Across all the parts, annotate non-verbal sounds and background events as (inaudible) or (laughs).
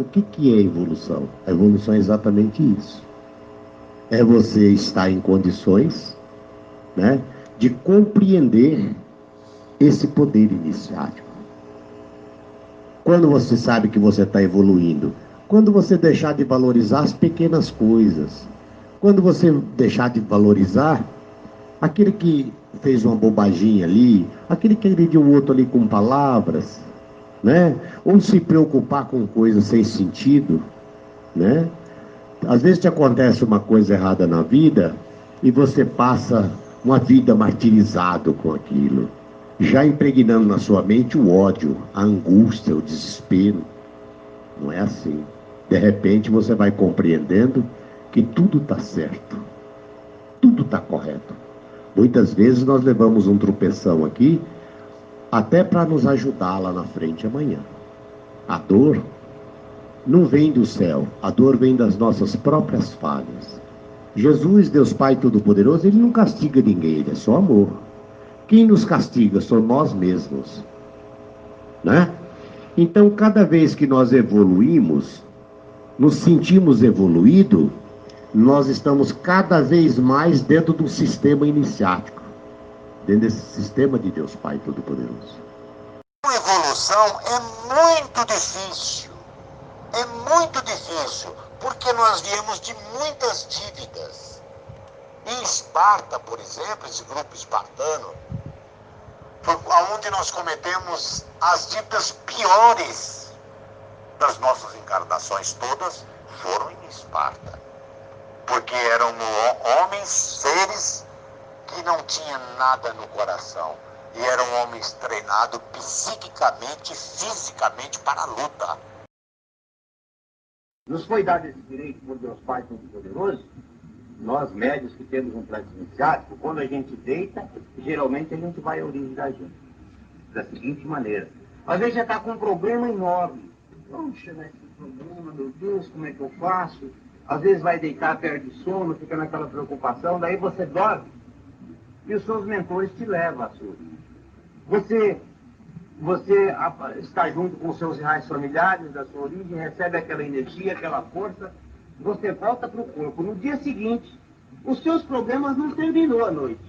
O que, que é evolução? A evolução é exatamente isso. É você estar em condições né, de compreender esse poder iniciático. Quando você sabe que você está evoluindo? Quando você deixar de valorizar as pequenas coisas. Quando você deixar de valorizar aquele que fez uma bobaginha ali, aquele que agrediu o outro ali com palavras, né? Ou se preocupar com coisas sem sentido, né? Às vezes te acontece uma coisa errada na vida e você passa uma vida martirizado com aquilo, já impregnando na sua mente o ódio, a angústia, o desespero. Não é assim. De repente você vai compreendendo que tudo está certo, tudo está correto. Muitas vezes nós levamos um tropeção aqui, até para nos ajudar lá na frente amanhã. A dor não vem do céu, a dor vem das nossas próprias falhas. Jesus, Deus Pai Todo-Poderoso, ele não castiga ninguém, ele é só amor. Quem nos castiga somos nós mesmos. Né? Então, cada vez que nós evoluímos, nos sentimos evoluído, nós estamos cada vez mais dentro do sistema iniciático, dentro desse sistema de Deus Pai Todo-Poderoso. A evolução é muito difícil, é muito difícil, porque nós viemos de muitas dívidas. Em Esparta, por exemplo, esse grupo espartano, foi onde nós cometemos as dívidas piores das nossas encarnações todas, foram em Esparta porque eram homens, seres que não tinham nada no coração. E eram homens treinados psiquicamente e fisicamente para a luta. Nos foi dado esse direito por Deus Pai Todo-Poderoso, nós médios que temos um plano iniciático, quando a gente deita, geralmente a gente vai à origem da gente. Da seguinte maneira. Às vezes já está com um problema enorme. Puxa, né, esse problema, meu Deus, como é que eu faço? Às vezes vai deitar, perde sono, fica naquela preocupação, daí você dorme e os seus mentores te levam à sua Você, você está junto com os seus reais familiares da sua origem, recebe aquela energia, aquela força, você volta para o corpo. No dia seguinte, os seus problemas não terminou à noite.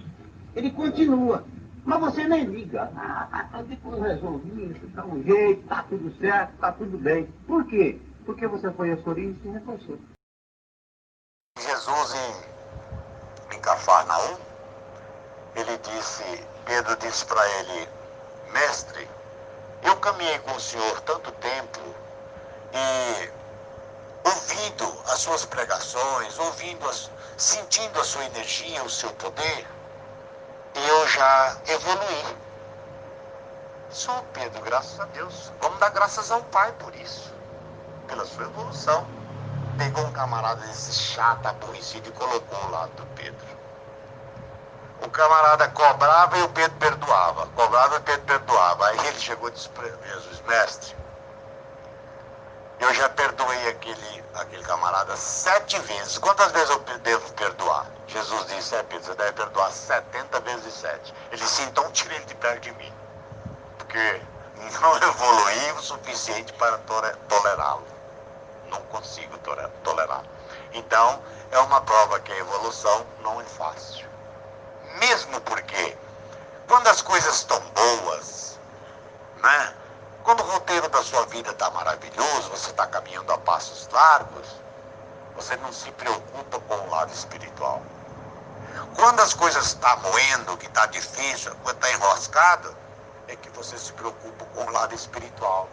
Ele continua. Mas você nem liga. Ah, tá, tá tudo resolvido, está um jeito, está tudo certo, está tudo bem. Por quê? Porque você foi à sua origem e se reforçou. Jesus em, em Cafarnaum, ele disse, Pedro disse para ele, mestre, eu caminhei com o Senhor tanto tempo e ouvindo as suas pregações, ouvindo as, sentindo a sua energia, o seu poder, eu já evoluí. Sou Pedro, graças a Deus. Vamos dar graças ao Pai por isso, pela sua evolução pegou um camarada desse chato, aborrecido e colocou ao lado do Pedro. O camarada cobrava e o Pedro perdoava. Cobrava e o Pedro perdoava. Aí ele chegou e disse Jesus, mestre, eu já perdoei aquele, aquele camarada sete vezes. Quantas vezes eu devo perdoar? Jesus disse, é Pedro, você deve perdoar setenta vezes sete. Ele disse, então tira ele de perto de mim. Porque não (laughs) evoluí o suficiente para tolerá-lo não consigo tolerar. Então, é uma prova que a evolução não é fácil. Mesmo porque, quando as coisas estão boas, né? Quando o roteiro da sua vida está maravilhoso, você está caminhando a passos largos, você não se preocupa com o lado espiritual. Quando as coisas estão tá moendo, que está difícil, quando está enroscado, é que você se preocupa com o lado espiritual.